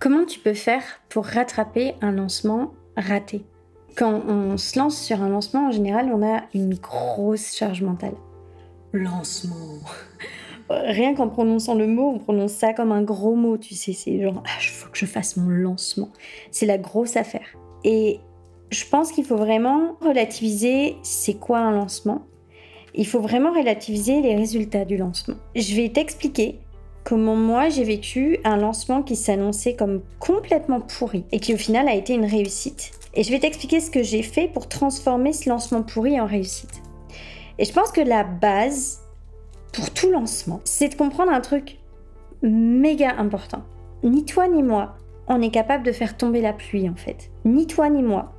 Comment tu peux faire pour rattraper un lancement raté? Quand on se lance sur un lancement, en général, on a une grosse charge mentale. Lancement Rien qu'en prononçant le mot, on prononce ça comme un gros mot, tu sais, c'est genre, ah, il faut que je fasse mon lancement. C'est la grosse affaire. Et je pense qu'il faut vraiment relativiser c'est quoi un lancement. Il faut vraiment relativiser les résultats du lancement. Je vais t'expliquer comment moi j'ai vécu un lancement qui s'annonçait comme complètement pourri et qui au final a été une réussite. Et je vais t'expliquer ce que j'ai fait pour transformer ce lancement pourri en réussite. Et je pense que la base pour tout lancement, c'est de comprendre un truc méga important. Ni toi ni moi, on est capable de faire tomber la pluie en fait. Ni toi ni moi,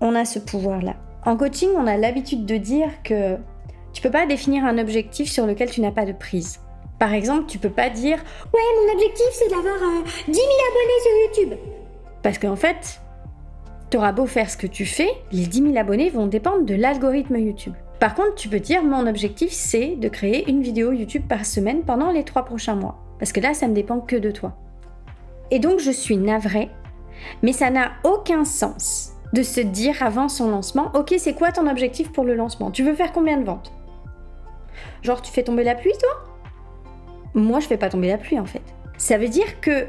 on a ce pouvoir-là. En coaching, on a l'habitude de dire que tu peux pas définir un objectif sur lequel tu n'as pas de prise. Par exemple, tu peux pas dire Ouais, mon objectif c'est d'avoir 10 euh, 000 abonnés sur YouTube. Parce qu'en fait, tu auras beau faire ce que tu fais, les 10 000 abonnés vont dépendre de l'algorithme YouTube. Par contre, tu peux dire Mon objectif c'est de créer une vidéo YouTube par semaine pendant les 3 prochains mois. Parce que là, ça ne dépend que de toi. Et donc, je suis navrée, mais ça n'a aucun sens de se dire avant son lancement Ok, c'est quoi ton objectif pour le lancement? Tu veux faire combien de ventes? Genre, tu fais tomber la pluie, toi? Moi, je fais pas tomber la pluie en fait. Ça veut dire que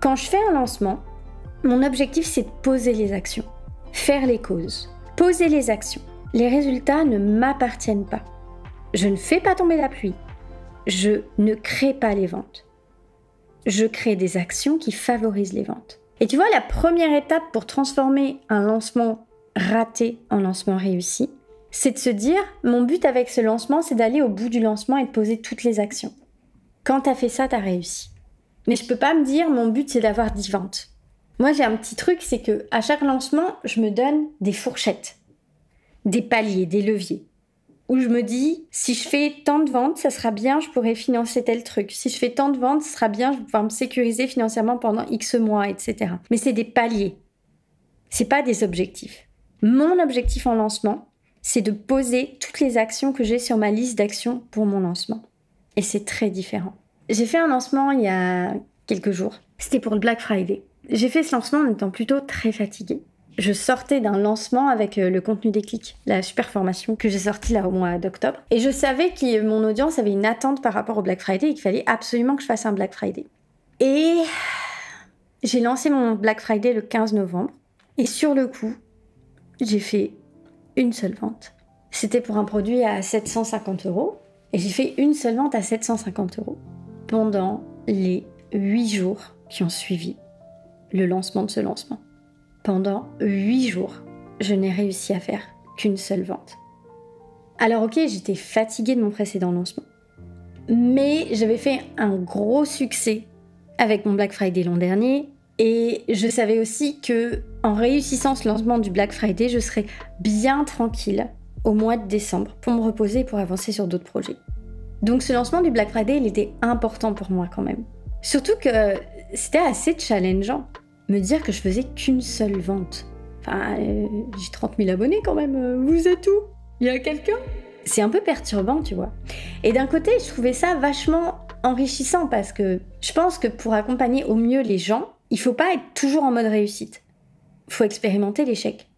quand je fais un lancement, mon objectif c'est de poser les actions, faire les causes, poser les actions. Les résultats ne m'appartiennent pas. Je ne fais pas tomber la pluie. Je ne crée pas les ventes. Je crée des actions qui favorisent les ventes. Et tu vois, la première étape pour transformer un lancement raté en lancement réussi, c'est de se dire, mon but avec ce lancement, c'est d'aller au bout du lancement et de poser toutes les actions. Quand t'as fait ça, t'as réussi. Mais je peux pas me dire mon but c'est d'avoir 10 ventes. Moi j'ai un petit truc, c'est que à chaque lancement, je me donne des fourchettes, des paliers, des leviers. Où je me dis, si je fais tant de ventes, ça sera bien, je pourrais financer tel truc. Si je fais tant de ventes, ça sera bien, je vais pouvoir me sécuriser financièrement pendant X mois, etc. Mais c'est des paliers. C'est pas des objectifs. Mon objectif en lancement, c'est de poser toutes les actions que j'ai sur ma liste d'actions pour mon lancement. Et c'est très différent. J'ai fait un lancement il y a quelques jours. C'était pour le Black Friday. J'ai fait ce lancement en étant plutôt très fatiguée. Je sortais d'un lancement avec euh, le contenu des clics, la super formation que j'ai sortie là au mois d'octobre. Et je savais que mon audience avait une attente par rapport au Black Friday et qu'il fallait absolument que je fasse un Black Friday. Et j'ai lancé mon Black Friday le 15 novembre. Et sur le coup, j'ai fait une seule vente. C'était pour un produit à 750 euros. Et j'ai fait une seule vente à 750 euros pendant les 8 jours qui ont suivi le lancement de ce lancement. Pendant 8 jours, je n'ai réussi à faire qu'une seule vente. Alors ok, j'étais fatiguée de mon précédent lancement. Mais j'avais fait un gros succès avec mon Black Friday l'an dernier et je savais aussi que en réussissant ce lancement du Black Friday, je serais bien tranquille au mois de décembre pour me reposer et pour avancer sur d'autres projets. Donc ce lancement du Black Friday, il était important pour moi quand même. Surtout que c'était assez challengeant. Me dire que je faisais qu'une seule vente. Enfin, euh, j'ai 30 000 abonnés quand même. Vous êtes où? Il y a quelqu'un? C'est un peu perturbant, tu vois. Et d'un côté, je trouvais ça vachement enrichissant parce que je pense que pour accompagner au mieux les gens, il faut pas être toujours en mode réussite. Il faut expérimenter l'échec.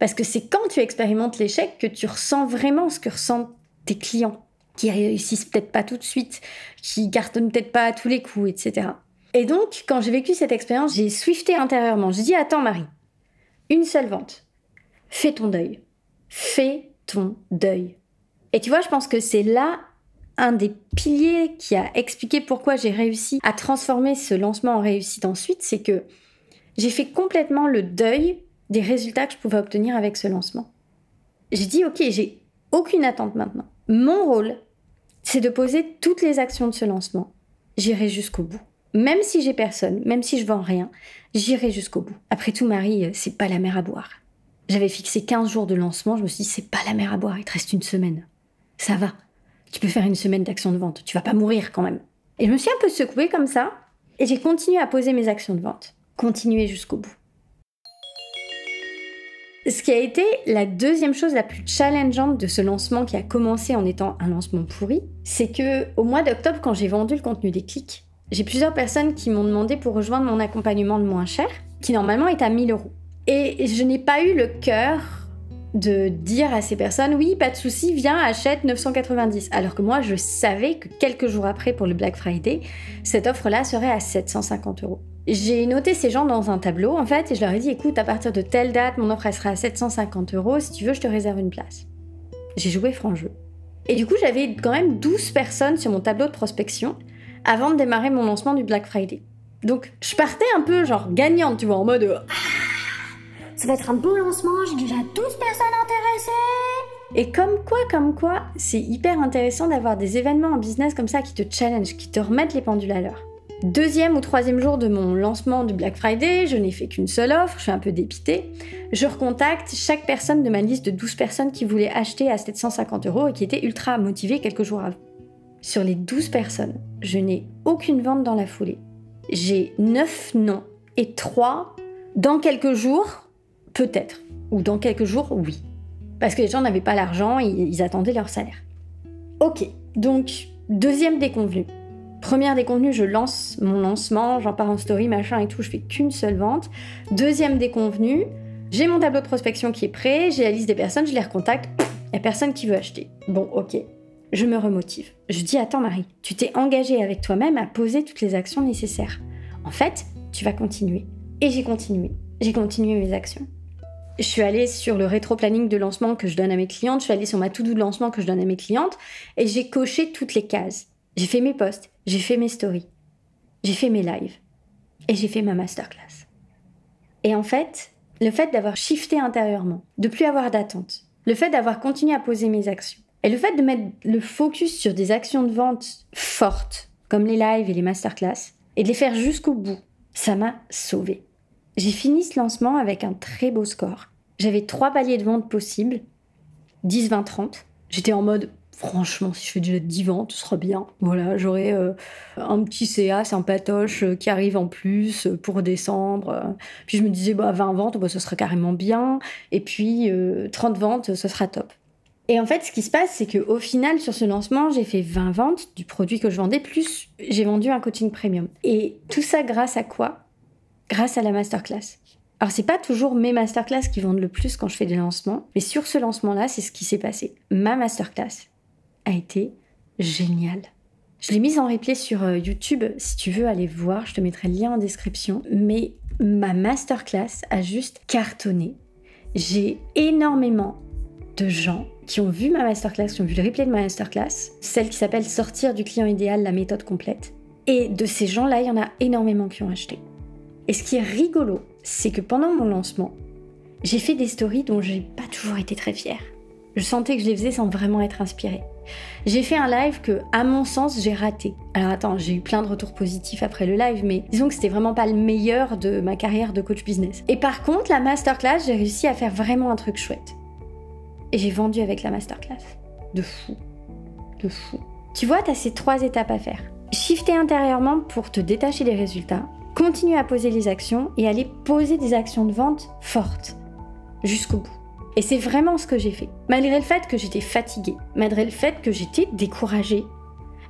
Parce que c'est quand tu expérimentes l'échec que tu ressens vraiment ce que ressentent tes clients, qui réussissent peut-être pas tout de suite, qui cartonnent peut-être pas à tous les coups, etc. Et donc, quand j'ai vécu cette expérience, j'ai swifté intérieurement. J'ai dit Attends, Marie, une seule vente. Fais ton deuil. Fais ton deuil. Et tu vois, je pense que c'est là un des piliers qui a expliqué pourquoi j'ai réussi à transformer ce lancement en réussite ensuite, c'est que j'ai fait complètement le deuil des résultats que je pouvais obtenir avec ce lancement. J'ai dit, ok, j'ai aucune attente maintenant. Mon rôle, c'est de poser toutes les actions de ce lancement. J'irai jusqu'au bout. Même si j'ai personne, même si je vends rien, j'irai jusqu'au bout. Après tout, Marie, euh, c'est pas la mer à boire. J'avais fixé 15 jours de lancement, je me suis dit, c'est pas la mer à boire, il te reste une semaine. Ça va. Tu peux faire une semaine d'action de vente, tu vas pas mourir quand même. Et je me suis un peu secouée comme ça, et j'ai continué à poser mes actions de vente. Continuer jusqu'au bout. Ce qui a été la deuxième chose la plus challengeante de ce lancement qui a commencé en étant un lancement pourri, c'est que au mois d'octobre, quand j'ai vendu le contenu des clics, j'ai plusieurs personnes qui m'ont demandé pour rejoindre mon accompagnement le moins cher, qui normalement est à 1000 euros. Et je n'ai pas eu le cœur de dire à ces personnes oui, pas de souci, viens, achète 990. Alors que moi, je savais que quelques jours après pour le Black Friday, cette offre-là serait à 750 euros. J'ai noté ces gens dans un tableau en fait et je leur ai dit écoute, à partir de telle date, mon offre sera à 750 euros. Si tu veux, je te réserve une place. J'ai joué franc jeu. Et du coup, j'avais quand même 12 personnes sur mon tableau de prospection avant de démarrer mon lancement du Black Friday. Donc, je partais un peu genre gagnante, tu vois, en mode ah, ça va être un beau lancement, j'ai déjà 12 personnes intéressées. Et comme quoi, comme quoi, c'est hyper intéressant d'avoir des événements en business comme ça qui te challenge, qui te remettent les pendules à l'heure. Deuxième ou troisième jour de mon lancement du Black Friday, je n'ai fait qu'une seule offre, je suis un peu dépitée. Je recontacte chaque personne de ma liste de 12 personnes qui voulaient acheter à 750 euros et qui étaient ultra motivées quelques jours avant. Sur les 12 personnes, je n'ai aucune vente dans la foulée. J'ai 9 noms et 3 dans quelques jours, peut-être. Ou dans quelques jours, oui. Parce que les gens n'avaient pas l'argent, ils, attendaient leur salaire. Ok, donc deuxième déconvenu. Première déconvenue, je lance mon lancement, j'en pars en story, machin et tout, je fais qu'une seule vente. Deuxième déconvenue, j'ai mon tableau de prospection qui est prêt, j'ai la liste des personnes, je les recontacte, il n'y a personne qui veut acheter. Bon, ok, je me remotive. Je dis Attends, Marie, tu t'es engagée avec toi-même à poser toutes les actions nécessaires. En fait, tu vas continuer. Et j'ai continué. J'ai continué mes actions. Je suis allée sur le rétro-planning de lancement que je donne à mes clientes, je suis allée sur ma to-do de lancement que je donne à mes clientes, et j'ai coché toutes les cases. J'ai fait mes posts, j'ai fait mes stories, j'ai fait mes lives, et j'ai fait ma masterclass. Et en fait, le fait d'avoir shifté intérieurement, de plus avoir d'attente, le fait d'avoir continué à poser mes actions, et le fait de mettre le focus sur des actions de vente fortes, comme les lives et les masterclass, et de les faire jusqu'au bout, ça m'a sauvé. J'ai fini ce lancement avec un très beau score. J'avais trois paliers de vente possibles, 10, 20, 30. J'étais en mode, franchement, si je fais 10 ventes, ce sera bien. Voilà, j'aurai euh, un petit CA sympatoche euh, qui arrive en plus euh, pour décembre. Puis je me disais, bah, 20 ventes, bah, ce sera carrément bien. Et puis 30 ventes, ce sera top. Et en fait, ce qui se passe, c'est qu'au final, sur ce lancement, j'ai fait 20 ventes du produit que je vendais, plus j'ai vendu un coaching premium. Et tout ça grâce à quoi? Grâce à la masterclass. Alors, c'est pas toujours mes masterclass qui vendent le plus quand je fais des lancements, mais sur ce lancement-là, c'est ce qui s'est passé. Ma masterclass a été géniale. Je l'ai mise en replay sur euh, YouTube. Si tu veux aller voir, je te mettrai le lien en description. Mais ma masterclass a juste cartonné. J'ai énormément de gens qui ont vu ma masterclass, qui ont vu le replay de ma masterclass, celle qui s'appelle Sortir du client idéal, la méthode complète. Et de ces gens-là, il y en a énormément qui ont acheté. Et ce qui est rigolo, c'est que pendant mon lancement, j'ai fait des stories dont j'ai pas toujours été très fière. Je sentais que je les faisais sans vraiment être inspirée. J'ai fait un live que, à mon sens, j'ai raté. Alors attends, j'ai eu plein de retours positifs après le live, mais disons que c'était vraiment pas le meilleur de ma carrière de coach business. Et par contre, la masterclass, j'ai réussi à faire vraiment un truc chouette. Et j'ai vendu avec la masterclass. De fou. De fou. Tu vois, tu as ces trois étapes à faire. Shifter intérieurement pour te détacher des résultats, continuer à poser les actions et aller poser des actions de vente fortes jusqu'au bout. Et c'est vraiment ce que j'ai fait. Malgré le fait que j'étais fatiguée, malgré le fait que j'étais découragée,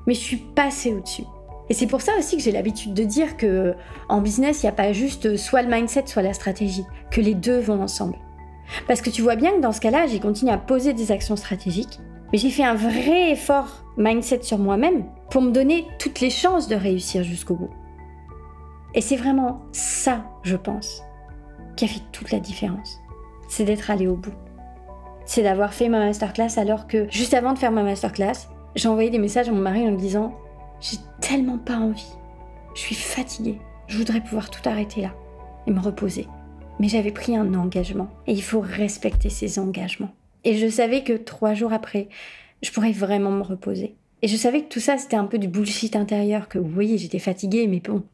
mais je suis passée au-dessus. Et c'est pour ça aussi que j'ai l'habitude de dire que en business, il n'y a pas juste soit le mindset, soit la stratégie, que les deux vont ensemble. Parce que tu vois bien que dans ce cas-là, j'ai continué à poser des actions stratégiques, mais j'ai fait un vrai effort mindset sur moi-même pour me donner toutes les chances de réussir jusqu'au bout. Et c'est vraiment ça, je pense, qui a fait toute la différence. C'est d'être allé au bout. C'est d'avoir fait ma masterclass alors que juste avant de faire ma masterclass, j'ai envoyé des messages à mon mari en me disant J'ai tellement pas envie. Je suis fatiguée. Je voudrais pouvoir tout arrêter là et me reposer. Mais j'avais pris un engagement et il faut respecter ces engagements. Et je savais que trois jours après, je pourrais vraiment me reposer. Et je savais que tout ça, c'était un peu du bullshit intérieur, que voyez, j'étais fatiguée, mais bon,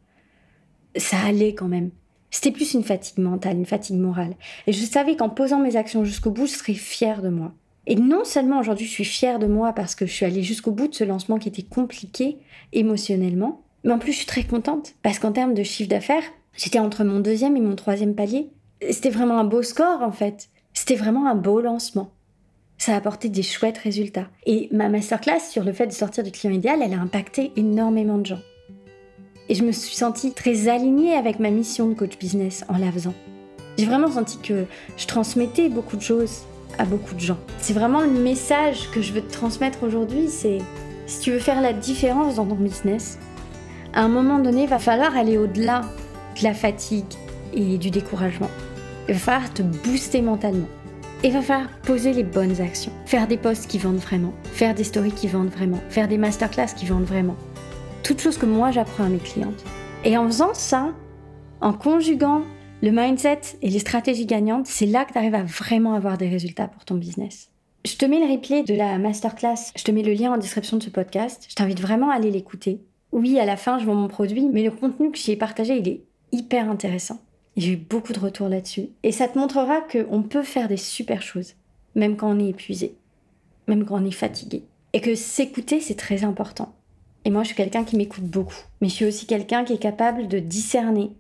ça allait quand même. C'était plus une fatigue mentale, une fatigue morale. Et je savais qu'en posant mes actions jusqu'au bout, je serais fière de moi. Et non seulement aujourd'hui je suis fière de moi parce que je suis allée jusqu'au bout de ce lancement qui était compliqué émotionnellement, mais en plus je suis très contente parce qu'en termes de chiffre d'affaires, j'étais entre mon deuxième et mon troisième palier. C'était vraiment un beau score en fait. C'était vraiment un beau lancement. Ça a apporté des chouettes résultats. Et ma masterclass sur le fait de sortir du client idéal, elle a impacté énormément de gens. Et je me suis sentie très alignée avec ma mission de coach business en la faisant. J'ai vraiment senti que je transmettais beaucoup de choses à beaucoup de gens. C'est vraiment le message que je veux te transmettre aujourd'hui, c'est si tu veux faire la différence dans ton business, à un moment donné, il va falloir aller au-delà de la fatigue et du découragement. Il va falloir te booster mentalement. Il va falloir poser les bonnes actions. Faire des posts qui vendent vraiment. Faire des stories qui vendent vraiment. Faire des masterclass qui vendent vraiment. Toutes choses que moi j'apprends à mes clientes. Et en faisant ça, en conjuguant le mindset et les stratégies gagnantes, c'est là que tu arrives à vraiment avoir des résultats pour ton business. Je te mets le replay de la masterclass, je te mets le lien en description de ce podcast. Je t'invite vraiment à aller l'écouter. Oui, à la fin, je vends mon produit, mais le contenu que j'y ai partagé, il est hyper intéressant. J'ai eu beaucoup de retours là-dessus. Et ça te montrera qu'on peut faire des super choses, même quand on est épuisé, même quand on est fatigué. Et que s'écouter, c'est très important. Et moi, je suis quelqu'un qui m'écoute beaucoup. Mais je suis aussi quelqu'un qui est capable de discerner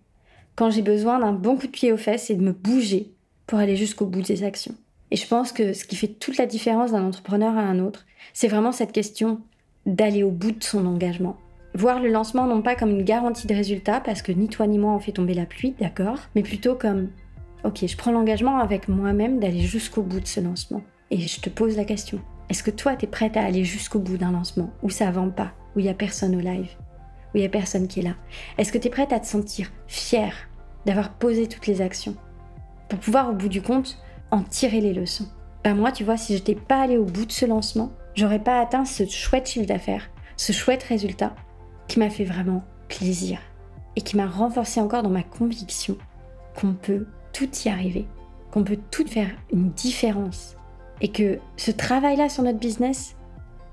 quand j'ai besoin d'un bon coup de pied aux fesses et de me bouger pour aller jusqu'au bout des actions. Et je pense que ce qui fait toute la différence d'un entrepreneur à un autre, c'est vraiment cette question d'aller au bout de son engagement, Voir le lancement non pas comme une garantie de résultat, parce que ni toi ni moi on fait tomber la pluie, d'accord, mais plutôt comme, ok, je prends l'engagement avec moi-même d'aller jusqu'au bout de ce lancement. Et je te pose la question, est-ce que toi t'es prête à aller jusqu'au bout d'un lancement, où ça vend pas, où il y a personne au live, où il y a personne qui est là. Est-ce que tu es prête à te sentir fière d'avoir posé toutes les actions pour pouvoir au bout du compte en tirer les leçons? Ben moi, tu vois, si je n'étais pas allé au bout de ce lancement, j'aurais pas atteint ce chouette chiffre d'affaires, ce chouette résultat qui m'a fait vraiment plaisir et qui m'a renforcé encore dans ma conviction qu'on peut tout y arriver, qu'on peut tout faire une différence et que ce travail-là sur notre business,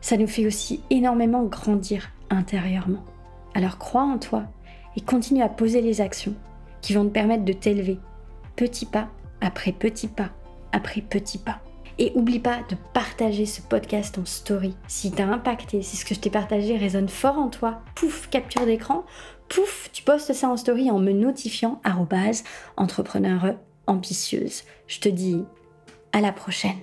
ça nous fait aussi énormément grandir intérieurement. Alors crois en toi et continue à poser les actions qui vont te permettre de t'élever petit pas après petit pas après petit pas. Et oublie pas de partager ce podcast en story. Si t'as impacté, si ce que je t'ai partagé résonne fort en toi, pouf, capture d'écran, pouf, tu postes ça en story en me notifiant entrepreneur ambitieuse. Je te dis à la prochaine.